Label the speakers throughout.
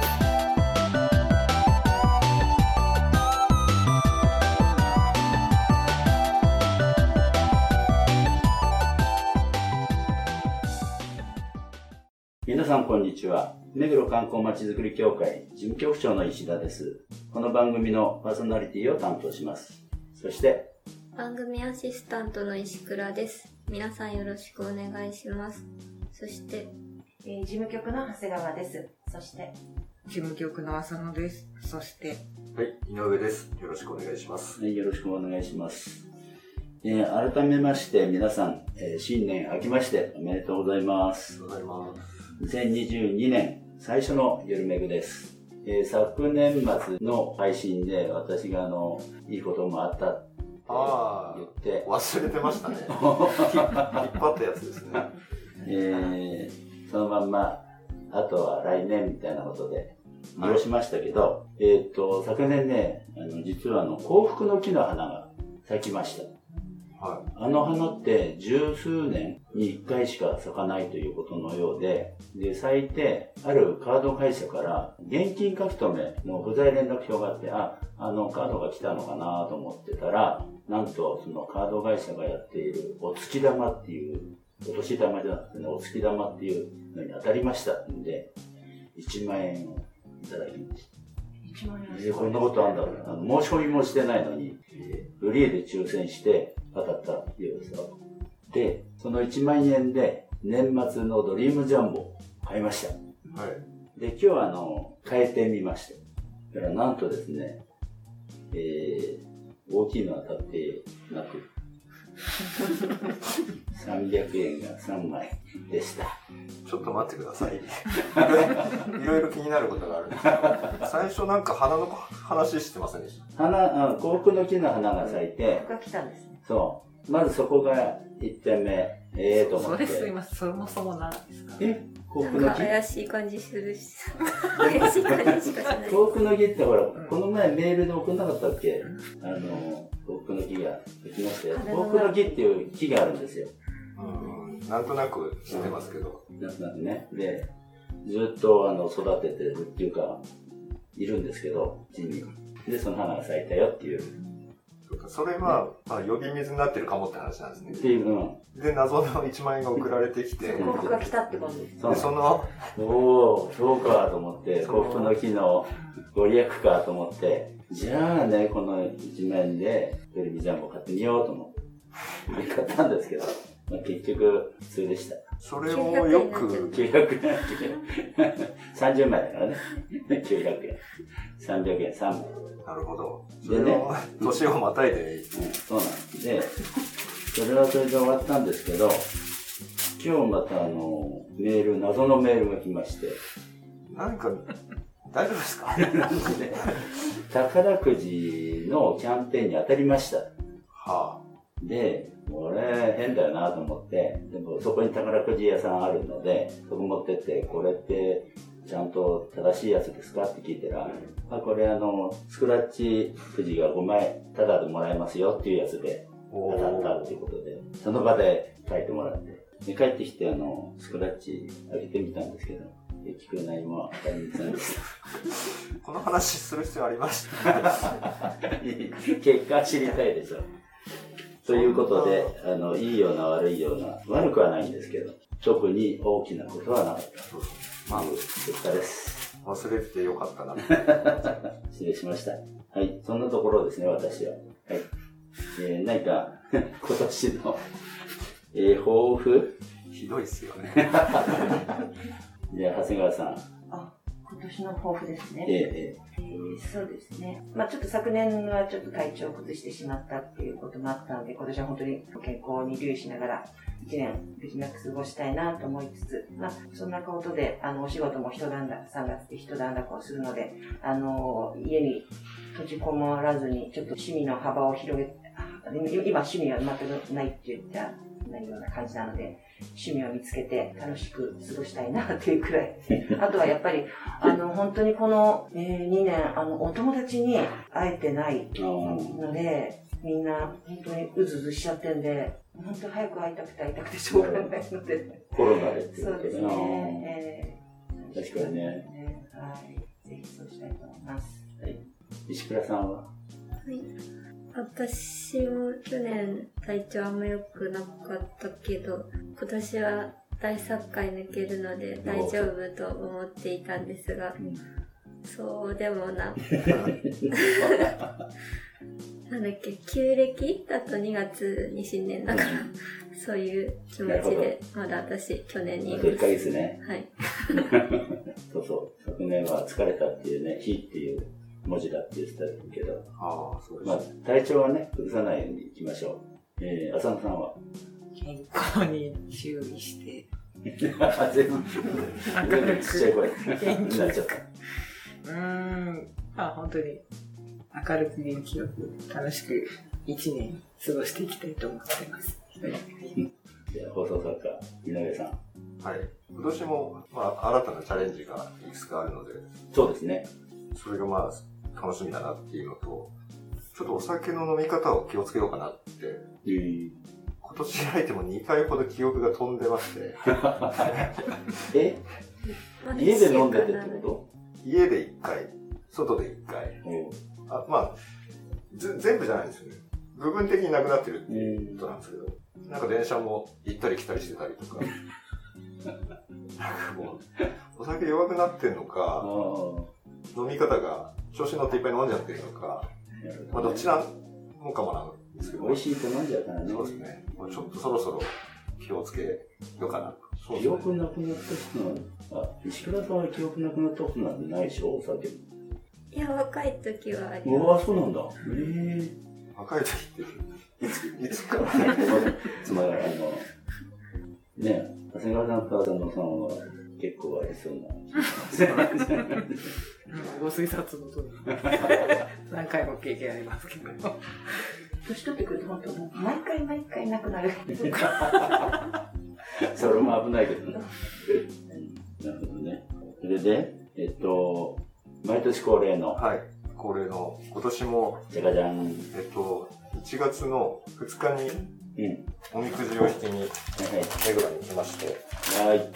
Speaker 1: す。
Speaker 2: さんこんにちは。目黒観光まちづくり協会事務局長の石田です。この番組のパーソナリティを担当します。そして、
Speaker 1: 番組アシスタントの石倉です皆さんよろしくお願いしますそして
Speaker 3: えー事務局の長谷川です。そして、
Speaker 4: 事務局の浅野です。そして、
Speaker 5: はい、井上です。よろしくお願いします。
Speaker 2: はいよろしくお願いします。えー改めまして皆さん、えー新年明けましておめでとうございます。
Speaker 5: ありがとうございます。
Speaker 2: 2022年最初のゆるめぐです。えー昨年末の配信で私があの、いいこともあったって
Speaker 5: あ
Speaker 2: 言って、
Speaker 5: 忘れてましたね。引っ張ったやつですね。
Speaker 2: えーそのまんま、あとは来年みたいなことで、利用しましたけど、えっ、と、昨年ね、あの、実はあの、幸福の木の花が咲きました。
Speaker 5: は
Speaker 2: あの花って十数年に一回しか咲かないということのようで、で、咲いて、あるカード会社から現金書き留めの不在連絡票があって、あ、あのカードが来たのかなと思ってたら、なんとそのカード会社がやっているお月玉っていう、お年玉じゃなくてね、お月玉っていうのに当たりましたんで、1万円をいただきました。
Speaker 3: 1
Speaker 2: こんなことあんだろうあの申し込みもしてないのに、えーフリーで抽選して当たったっていうですよ。で、その1万円で年末のドリームジャンボを買いました。
Speaker 5: い。はい。
Speaker 2: で、今日はあの、変えてみました。だからなんとですね、えー、大きいのは当たってなく、300円が3枚でした。
Speaker 5: ちょっと待ってください。いろいろ気になることがあるんですけど最初なんか花の話してませんでした？
Speaker 2: 花、あ幸福の木の花が咲いて、
Speaker 3: が来たんですね。
Speaker 2: そう。まずそこが1点目、ええと思って。
Speaker 4: それすいません。そもそもなんですか
Speaker 2: え幸福の木
Speaker 1: 怪しい感じするし怪しい感じしかしない
Speaker 2: 幸福の木ってほら、この前メールで送んなかったっけ？あの、幸福の木ができましたよ。幸福の木っていう木があるんですよ。
Speaker 5: うん。なんとなく知ってますけど。
Speaker 2: なんとなくね。で、ずっとあの育ててるっていうか、いるんですけど、地に。で、その花が咲いたよっていう。
Speaker 5: そうかそれは、まあ、呼び水になってるかもって話なんですね。
Speaker 2: って。いう、うん。
Speaker 5: で、謎の1万円が送られてきて、
Speaker 3: 幸福が来たってことです。
Speaker 2: そう。
Speaker 5: で、その、
Speaker 2: おおそうかと思って、幸福の木のご利益かと思って、じゃあね、この1万円で、テレビジャンボ買ってみようと思って、買ったんですけど、まあ、結局、普通でした。
Speaker 5: それをよく、
Speaker 2: 900円。30枚だからね。900円。300円、3枚。
Speaker 5: なるほど。そ
Speaker 2: でね
Speaker 5: 年をまたいで、
Speaker 2: うん、そうなんでそれはそれで終わったんですけど、今日またあの、メール、謎のメールが来まして、
Speaker 5: なんか、大丈夫ですか？
Speaker 2: で宝くじのキャンペーンに当たりました。
Speaker 5: は
Speaker 2: で、これ変だよなと思って、でもそこに宝くじ屋さんあるので、そこ持ってって、これってちゃんと正しいやつですかって聞いたら、あ、これあの、スクラッチくじが5枚タダでもらえますよっていうやつで当たったっていうことで、その場で書いてもらって、で帰ってきてあの、スクラッチ開けてみたんですけど、結局何も当たりませんでした。
Speaker 5: この話する必要ありました。
Speaker 2: 結果知りたいでしょ。ということで、あの、いいような悪いような、悪くはないんですけど、特に大きなことはなかった。まあ、結果です。
Speaker 5: 忘れててよかったな。
Speaker 2: 失礼しました。はい、そんなところですね、私は。はい。えー、何か、今年の、えー、抱負？
Speaker 5: ひどいっすよね。
Speaker 2: じゃあ、長谷川さん。
Speaker 3: あ、今年の抱負ですね。
Speaker 2: えー、え
Speaker 3: えーそうですね。まあちょっと昨年はちょっと体調を崩してしまったっていうこともあったので、今年は本当に健康に留意しながら、一年無事なく過ごしたいなと思いつつ、まあそんなことで、あの、お仕事も一段落、3月で一段落をするので、あの、家に閉じこもらずに、ちょっと趣味の幅を広げ、今趣味は全くないって言ったないような感じなので、趣味を見つけて楽しく過ごしたいなっていうくらい。あとはやっぱり、あの、本当にこの、えー2年、あの、お友達に会えてないので、みんな本当にうずうずしちゃってんで、本当に早く会いたくて会いたくてしょうがないので。
Speaker 2: コロナでっていこと
Speaker 3: そうですね。えー
Speaker 2: 確かにね。
Speaker 3: ねはい。ぜひそうしたいと思います。
Speaker 2: 石倉さんは？
Speaker 1: はい。私も去年体調あんま良くなかったけど、今年は大作会抜けるので大丈夫と思っていたんですが、そうでもなく、なんだっけ、旧暦だと2月に新年だから、そういう気持ちで、まだ私去年にいます。
Speaker 2: 1ヶ月ね。
Speaker 1: はい。
Speaker 2: そうそう。昨年は疲れたっていうね、日っていう文字だって言ってたけど、
Speaker 5: ああ、そうです
Speaker 2: まあ
Speaker 5: ね。、
Speaker 2: 体調はね、崩さないようにいきましょう。えー、浅野さんは？
Speaker 4: 健康に注意して、
Speaker 2: 全部、全部ちっちゃい声になっちゃった。
Speaker 4: うーん、まあ本当に明るく元気よく楽しく一年過ごしていきたいと思ってます。
Speaker 2: じゃあ放送作家、井上さん。
Speaker 5: はい。今年も、まあ、新たなチャレンジがいくつかあるので、
Speaker 2: そうですね。
Speaker 5: それがまあ、楽しみだなっていうのと、ちょっとお酒の飲み方を気をつけようかなって、
Speaker 2: えー、
Speaker 5: 今年開いても2回ほど記憶が飛んでまして、
Speaker 2: え？家で飲んでてってこ
Speaker 5: 家で1回、外で1回、あまあ、ぜ全部じゃないんですよね。部分的になくなってるってことなんですけど、なんか電車も行ったり来たりしてたりとか、なんかもう、お酒弱くなってんの
Speaker 2: あ
Speaker 5: か、
Speaker 2: ー。
Speaker 5: 飲み方が調子に乗っていっぱい飲んじゃってるのか、まあどっちなのかもなんですけど、
Speaker 2: 美味しいと飲んじゃうからね。
Speaker 5: そうですね。もうちょっとそろそろ気をつけようかな。そうです
Speaker 2: 記
Speaker 5: ね。
Speaker 2: 憶なくなった人は、あ、石倉さんは記憶なくなったことなんてないでしょ？お酒。
Speaker 1: いや、若い時はあり
Speaker 2: うわ、
Speaker 1: ます。
Speaker 2: そうなんだ。へえ
Speaker 5: 若い時って、いつ、いつか。
Speaker 2: つまり、あの、ね長谷川さんと浅野さんは結構ありそうな。
Speaker 4: ご推察のとり何回も経験ありますけど。
Speaker 3: 年取ってくると本当もう毎回毎回なくなる。
Speaker 2: それも危ないけどなるほどね。それで、えっと、毎年恒例の、
Speaker 5: はい。恒例の、今年も、
Speaker 2: じゃがじゃん。
Speaker 5: えっと、1月の2日に
Speaker 2: うん。
Speaker 5: おみくじを引きに
Speaker 2: はい
Speaker 5: 目黒に来まして、
Speaker 2: はい。はい。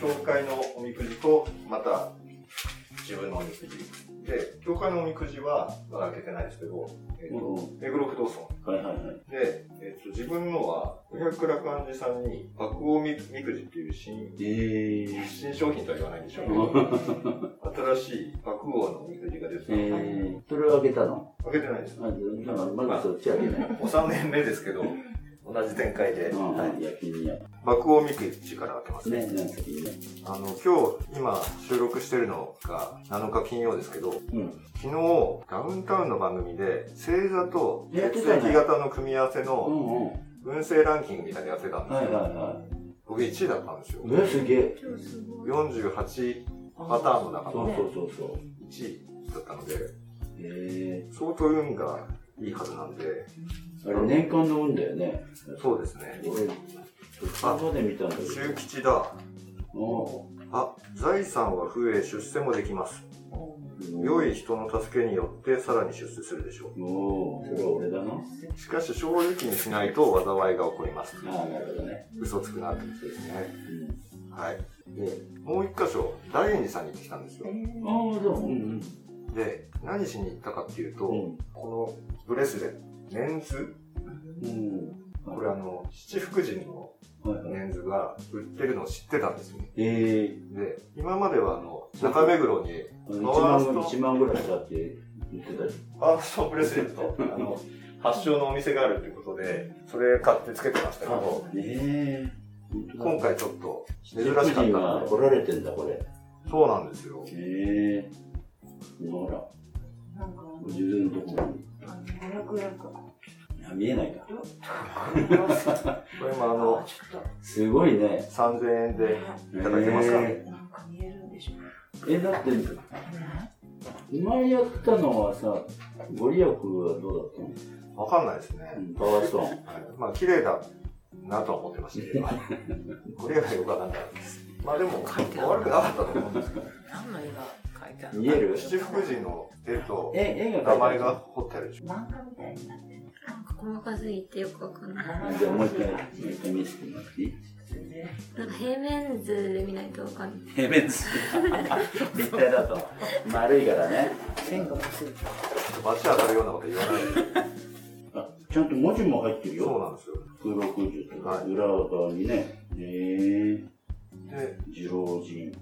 Speaker 5: 教会のおみくじと、また自分のおみくじ。で、教会のおみくじはまだ開けてないですけど、えっと
Speaker 2: うん
Speaker 5: 目黒不動尊。
Speaker 2: はいはいはい。
Speaker 5: で、えっと、自分のは、五百羅漢寺さんに、爆王みみくじっていう新、
Speaker 2: えー。
Speaker 5: 新商品とは言わないんでしょうけど、新しい爆王のおみくじが出てたので、
Speaker 2: えー、それをあげたの？
Speaker 5: 開けてないです。
Speaker 2: まだそっちあげない。
Speaker 5: お3年目ですけど、同じ展開で、
Speaker 2: うん、
Speaker 5: はい
Speaker 2: はい、焼きにや。
Speaker 5: 爆王みくじから開けますね。
Speaker 2: ね、ね。
Speaker 5: あの、今日、今、収録してるのが7日金曜ですけど、
Speaker 2: うん。
Speaker 5: 昨日、ダウンタウンの番組で、星座と血液型の組み合わせ
Speaker 2: う
Speaker 5: の
Speaker 2: んうん。
Speaker 5: 運勢ランキングみたいなのやってたんですよ。
Speaker 2: はいはいは
Speaker 5: 僕1位だったんですよ。
Speaker 2: すげえ。
Speaker 1: 超すごい。
Speaker 5: 48パターンの中の
Speaker 2: そうそうそうそう。
Speaker 5: 1位だったので、
Speaker 2: え
Speaker 5: 相当運がいいはずなんで、
Speaker 2: ー、あれ年間の運だよね。
Speaker 5: そうですね。
Speaker 2: 俺、そこまで見たんだけど。
Speaker 5: 中吉だ。
Speaker 2: お
Speaker 5: あ、財産は増え、出世もできます。
Speaker 2: ー
Speaker 5: 良い人の助けによってさらに出世するでしょ
Speaker 2: おー、それは俺だな。
Speaker 5: う。しかし正直にしないと災いが起こります。
Speaker 2: ああ、なるほどね。
Speaker 5: 嘘つくなってことですね。
Speaker 2: うん。
Speaker 5: はい。で、もう一箇所、大円寺さんに行ってきたんですよ。
Speaker 2: ああ、そう。うん
Speaker 5: で、何しに行ったかっていうと、
Speaker 2: うん。
Speaker 5: このブレスレット、メンズ？
Speaker 2: うん。
Speaker 5: これあの、七福神の。メンズが売ってるのを知ってたんですね。
Speaker 2: え
Speaker 5: で、今まではあの、中目黒に、
Speaker 2: ー、1
Speaker 5: パワースト
Speaker 2: 万、一万ぐらいしたって言ってたよ。
Speaker 5: ファーストブレスレット、あの、発祥のお店があるっていうことで、それ買ってつけてましたけど、
Speaker 2: ねえ。
Speaker 5: 今回ちょっと珍しかった
Speaker 2: いが
Speaker 5: ので、
Speaker 2: 来られてんだ、これ。
Speaker 5: そうなんですよ。
Speaker 2: へえ。ほら、
Speaker 3: なんか、
Speaker 2: お重々のところに。
Speaker 3: あの、500円か。
Speaker 2: あ見えないか。
Speaker 5: これもあの、
Speaker 2: すごいね。
Speaker 5: 3000円
Speaker 3: と、
Speaker 5: でいただけますか、
Speaker 2: へ
Speaker 3: なんか見えるんでしょ
Speaker 2: え、だって、前やったのはさ、ご利益はどうだったの？
Speaker 5: わかんないですね。
Speaker 2: うんパワーストーン。
Speaker 5: はいまあ、綺麗だなとは思ってましたけど、これがよくわかんないです。まあでも、悪くなかったと思うんですけど、
Speaker 4: 何の絵が？描いてある
Speaker 2: 見える？
Speaker 5: 七福神の絵と名前が彫ってあるでしょ。
Speaker 3: 漫画みたいになってる。
Speaker 1: なんか細かすぎてよくわかんない。
Speaker 2: じゃあもう一回、もう一回見せてもらっていい
Speaker 1: なんか平面図で見ないとわかんない。
Speaker 2: 平面図。立体だと。丸いからね。
Speaker 4: 線が薄い
Speaker 5: 街上がるようなこと言わない。
Speaker 2: あ、ちゃんと文字も入ってるよ。
Speaker 5: そうなんですよ。
Speaker 2: 空六十と
Speaker 5: はい
Speaker 2: 裏側にね。へえ
Speaker 5: で、
Speaker 2: 次郎神。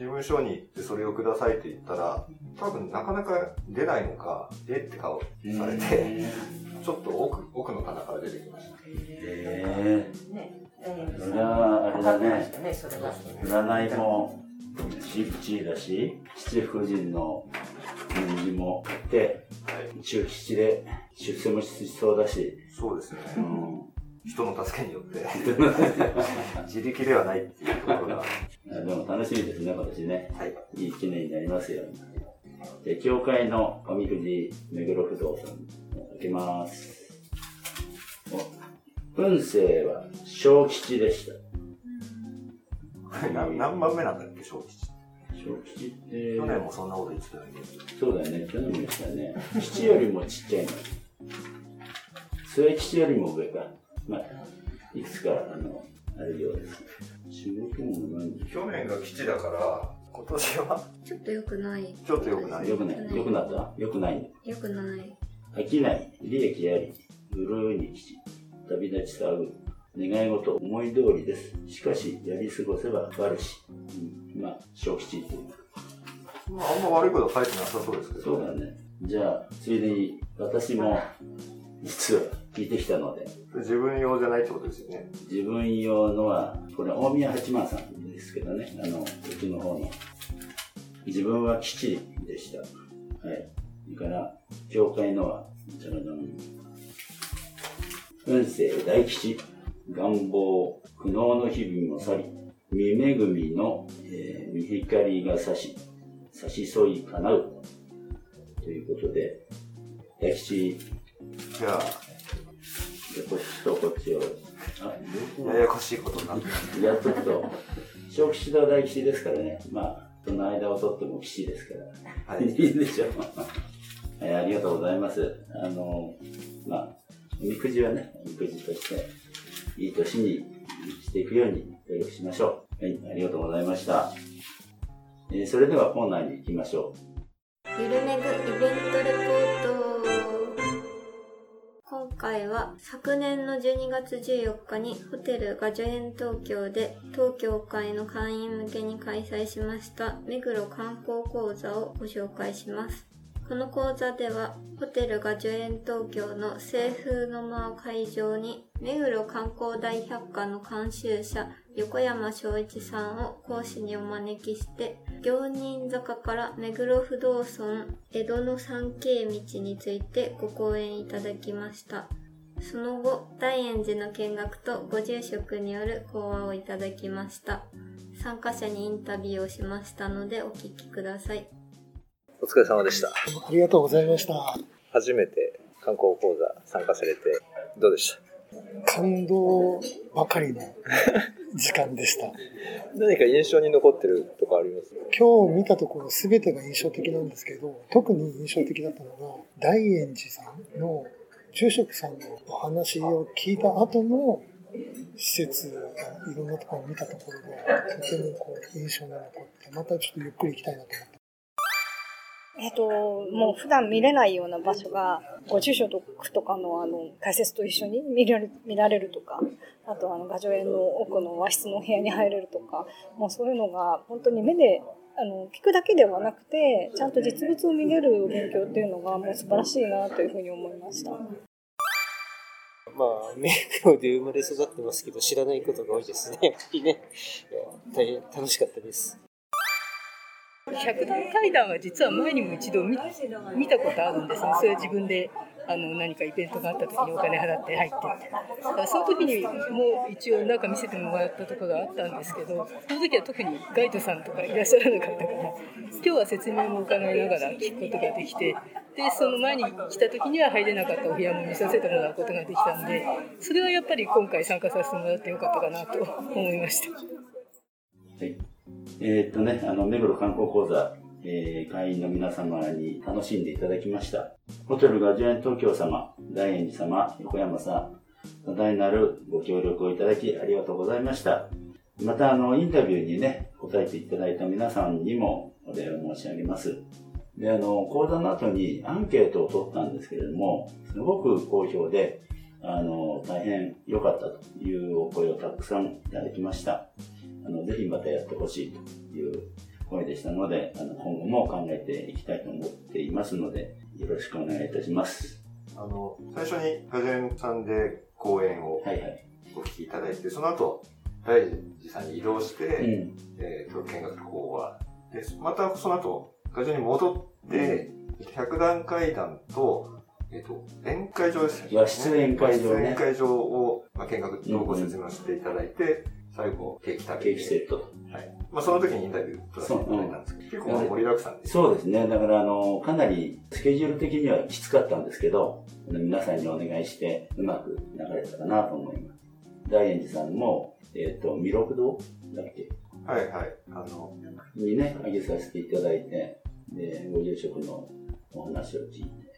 Speaker 5: 事務所に行ってそれをくださいって言ったら、多分なかなか出ないのか、え？って顔されて、ちょっと奥、奥の棚から出てきました。
Speaker 2: へ
Speaker 3: ね。
Speaker 2: えそれはあれだね。占いも七七だし、七福神の人もあって、中七で出世もしそうだし、
Speaker 5: そうですね。
Speaker 2: うん。
Speaker 5: 人の助けによって、自力ではないっていうところが、
Speaker 2: あでも楽しみですね、今年ね。
Speaker 5: はい。
Speaker 2: いい一年になりますように。で、教会のおみくじ、目黒不動産、開けます。お運勢は小吉でした。
Speaker 5: な何番目なんだっけ、小吉。
Speaker 2: 小吉って、
Speaker 5: 去年もそんなこと言ってたよね。
Speaker 2: そうだよね、去年もしたね。吉よりもちっちゃいの。末吉よりも上か。まあ、いくつか、あの、あるようです。仕事も何
Speaker 5: 去年が吉だから、今年は？
Speaker 1: ちょっと良くない。
Speaker 5: ちょっと良くない？
Speaker 2: よくないよくなった？よくない
Speaker 1: 良くない。
Speaker 2: 飽きない、利益あり、潤いに吉、旅立ち騒ぐ、願い事思い通りです。しかし、やり過ごせば悪し。うん、まあ、小吉っていう。
Speaker 5: まあ、あんま悪いことは書いてなさそうですけど。
Speaker 2: そうだね。じゃあ、ついでに、私も、実は聞いてきたので、
Speaker 5: 自分用じゃないってことですよね。
Speaker 2: 自分用のは、これ、大宮八幡さんですけどね、あの、うちの方の。自分は基地でした。はい。それから、教会のは、じゃらじゃん運勢大吉、願望、苦悩の日々も去り、見恵みの、えー見光が差し、差し添い叶う。ということで、大吉、
Speaker 5: じゃあ、
Speaker 2: じゃあこっちとこっちを、あ、
Speaker 5: ややこしいことになって
Speaker 2: いや、ちょっと、小吉と大吉ですからね。まあ、その間を取っても吉ですから。
Speaker 5: はい
Speaker 2: いいでしょう。はい、ありがとうございます。あの、まあ、おみくじはね、おみくじとして、いい年にしていくように努力しましょう。はい、ありがとうございました。えーそれではコーナーに行きましょう。
Speaker 1: ゆるめぐイベントレポート今回は昨年の12月14日にホテルガジョエン東京で当協会の会員向けに開催しました目黒観光講座をご紹介します。この講座ではホテルガジョエン東京の西風の間を会場に目黒観光大百科の監修者横山昭一さんを講師にお招きして行人坂から目黒不動村江戸の三景道についてご講演いただきました。その後、大円寺の見学とご住職による講話をいただきました。参加者にインタビューをしましたのでお聞きください。
Speaker 6: お疲れ様でした。
Speaker 7: ありがとうございました。
Speaker 6: 初めて観光講座参加されてどうでした？
Speaker 7: 感動ばかりの時間でした。
Speaker 6: 何か印象に残ってるとかあります？
Speaker 7: 今日見たところ全てが印象的なんですけど、特に印象的だったのが、大円寺さんの住職さんのお話を聞いた後の施設、いろんなところを見たところが、とてもこう印象に残って、またちょっとゆっくり行きたいなと思って。
Speaker 8: えっと、もう普段見れないような場所が、ご住所とかのあの解説と一緒に見られる見られるとか、あとあの、画上園の奥の和室のお部屋に入れるとか、もうそういうのが本当に目で、あの、聞くだけではなくて、ちゃんと実物を見れる勉強っていうのがもう素晴らしいなというふうに思いました。
Speaker 9: まあ、目黒で生まれ育ってますけど、知らないことが多いですね。やっぱりね。大変楽しかったです。
Speaker 10: 百段階段は実は前にも一度見たことあるんですね。それは自分であの何かイベントがあった時にお金払って入ってってだからその時にもう一応中見せてもらったとこがあったんですけどその時は特にガイドさんとかいらっしゃらなかったから今日は説明も伺いながら聞くことができてでその前に来た時には入れなかったお部屋も見させてもらうことができたんでそれはやっぱり今回参加させてもらってよかったかなと思いました。
Speaker 2: え、っとね、あの、目黒観光講座、えー、会員の皆様に楽しんでいただきました。ホテルガジュエン東京様、大円寺様、横山さん、多大なるご協力をいただきありがとうございました。また、あの、インタビューにね、答えていただいた皆さんにもお礼を申し上げます。で、あの、講座の後にアンケートを取ったんですけれども、すごく好評で、あの、大変良かったというお声をたくさんいただきました。あの、ぜひまたやってほしいという声でしたので、あの、今後も考えていきたいと思っていますので、よろしくお願いいたします。
Speaker 5: あの、最初にガジェンさんで講演をお聞きいただいて、はいはい、その後、大寺さんに移動して、うん、えっ、ー、と、見学講話。で、またその後、ガジェンに戻って、百段階段と、えっ、ー、と、宴会場ですね。
Speaker 2: 和室宴会場
Speaker 5: ね。宴会場を、まあ、見学のご説明していただいて、最後、ケーキ食べて。ケ
Speaker 2: ーキセット。
Speaker 5: はい。まあ、その時にインタビュー取らせていただいたんですけど、結構盛りだくさんで
Speaker 2: そうですね。だから、あの、かなり、スケジュール的にはきつかったんですけど、皆さんにお願いして、うまく流れたかなと思います。大円寺さんも、えっ、ー、と、弥勒堂だっけ？
Speaker 5: はいはい。あの、
Speaker 2: にね、あげさせていただいて、で、ご住職のお話を聞いて、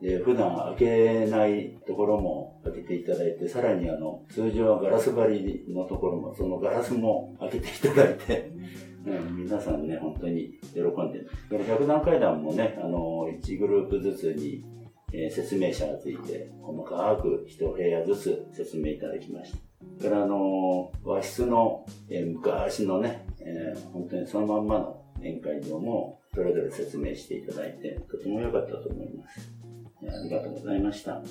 Speaker 2: で、普段開けないところも開けていただいて、さらにあの、通常はガラス張りのところも、そのガラスも開けていただいて、うん、皆さんね、本当に喜んでる。百段階段もね、あの、1グループずつに、えー、説明者がついて、細かく一部屋ずつ説明いただきました。それからあの、和室の、えー、昔のね、えー、本当にそのまんまの宴会場も、それぞれ説明していただいて、とても良かったと思います。ありがとうございました。は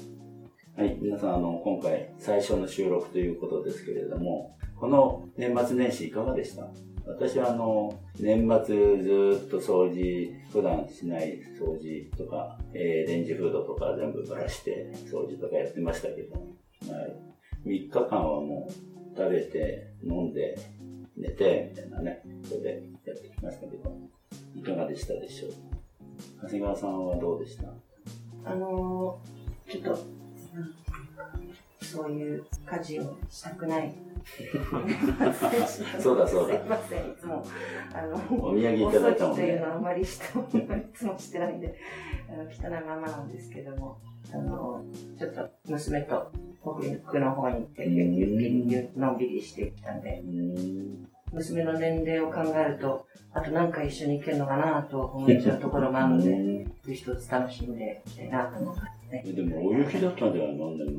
Speaker 2: い、皆さん、あの、今回最初の収録ということですけれども、この年末年始いかがでした？私はあの、年末ずっと掃除、普段しない掃除とか、えー、レンジフードとか全部ばらして掃除とかやってましたけど、まあ、3日間はもう食べて、飲んで、寝て、みたいなね、ことでやってきましたけど、いかがでしたでしょう？長谷川さんはどうでした？
Speaker 3: あのー、ちょっと、そういう家事をしたくない。
Speaker 2: そうだそうだ。
Speaker 3: すいません、いつも。
Speaker 2: あの、お土産いただいたもん
Speaker 3: ね。というのはあまりしても、いつもしてないんで、あの汚いままなんですけども、あの、ちょっと娘と北陸の方に行って、のんびりしてきたんで、娘の年齢を考えると、あと何回一緒に行けるのかなと思っちゃうところもあるので、一つ楽しんでいきたいなと思いますね。
Speaker 2: でも、大雪だったんでは何年
Speaker 3: 末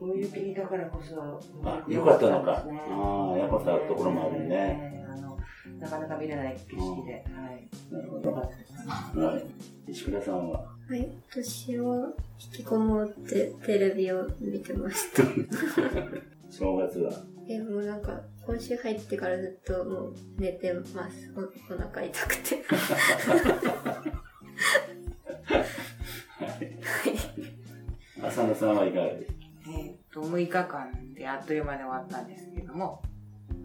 Speaker 3: 大雪だからこそ、
Speaker 2: あ、よかったのか。ああ、よかったところもあるね。
Speaker 3: あの、なかなか見れない景色で、はい。
Speaker 2: なるほど。はい。石倉さんは
Speaker 1: はい、私は引きこもってテレビを見てました。
Speaker 2: 正月は
Speaker 1: え、もうなんか、今週入ってからずっともう寝てます。おお腹痛くて。
Speaker 2: 浅野さんはいかがですか？
Speaker 4: えっと、6日間であっという間に終わったんですけども、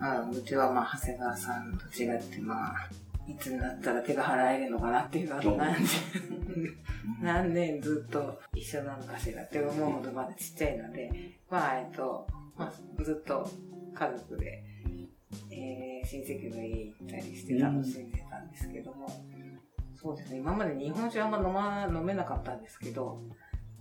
Speaker 4: あうちはまあ、長谷川さんと違って、まあ、いつになったら手が払えるのかなっていうのは何年、何年ずっと一緒なのかしらって思うほどまだちっちゃいので、まあ、えっと、まあ、ずっと家族で、えー、親戚の家行ったりして楽しんでたんですけども、うん、そうですね、今まで日本酒あんま飲ま、飲めなかったんですけど、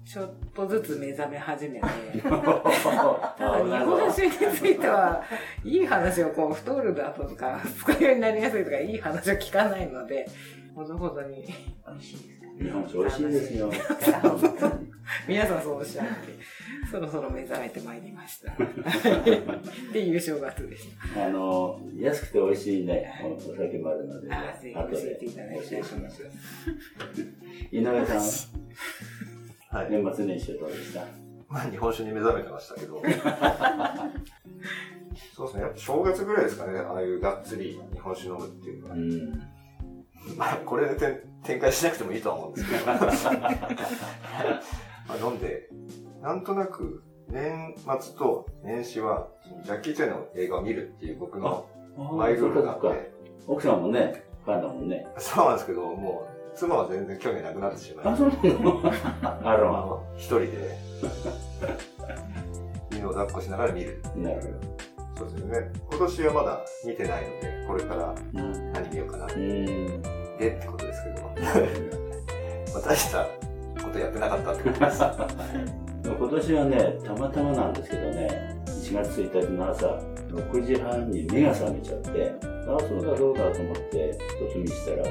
Speaker 4: ちょっとずつ目覚め始めて、た だ日本酒については、いい話をこう、太るだとか、二日酔いになりやすいとか、いい話を聞かないので、ほどほどに。美味しいです。
Speaker 2: 日本酒美味しいですよ。
Speaker 4: 皆さんそうおっしゃって、そろそろ目覚めてまいりました。っていう正月でし
Speaker 2: た。あの、安くて美味しいね、お酒もあるので、
Speaker 4: あぜひ教えていただきたいと思います。
Speaker 2: 井上さん、は？い、年末年始はどうでした？
Speaker 5: まあ、日本酒に目覚めてましたけど。そうですね、やっぱ正月ぐらいですかね、ああいうがっつり日本酒飲むっていうのは。うんまあ、これで展開しなくてもいいとは思うんですけど。まあ、飲んで、なんとなく年末と年始は、ジャッキー・チェンの映画を見るっていう僕のマイルールがあって。
Speaker 2: 奥さんもね、ファンだもんね。
Speaker 5: そうなんですけど、もう、妻は全然興味なくなってしまい。
Speaker 2: あ、そうなのあらま
Speaker 5: 一人で、犬を抱っこしながら見る。
Speaker 2: なるほど。
Speaker 5: そうですよね。今年はまだ見てないので、これから何見ようかな。でってことですけど。まあ、大したことやってなかったってことです。
Speaker 2: 今年はね、たまたまなんですけどね、1月1日の朝、6時半に目が覚めちゃって、ああ、そうだそうだと思って、時にしたら、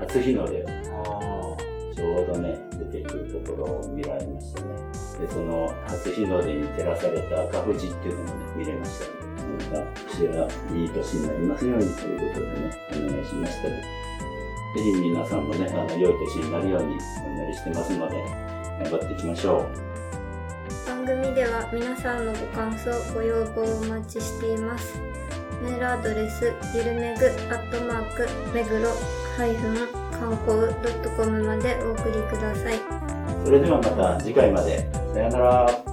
Speaker 2: 初日の出を、ちょうどね、出てくるところを見られましたね。で、その初日の出に照らされた赤富士っていうのもね、見れましたね。また、私はいい年になりますようにということでね、お願いしましたぜひ皆さんもね、あの、良い年になるようにお祈りしてますので、頑張っていきましょう。
Speaker 1: 番組では皆さんのご感想、ご要望をお待ちしています。メールアドレス、ゆるめぐ、アットマーク、めぐろ、ハイフン、観光 .com までお送りください。
Speaker 2: それではまた次回まで。さよなら。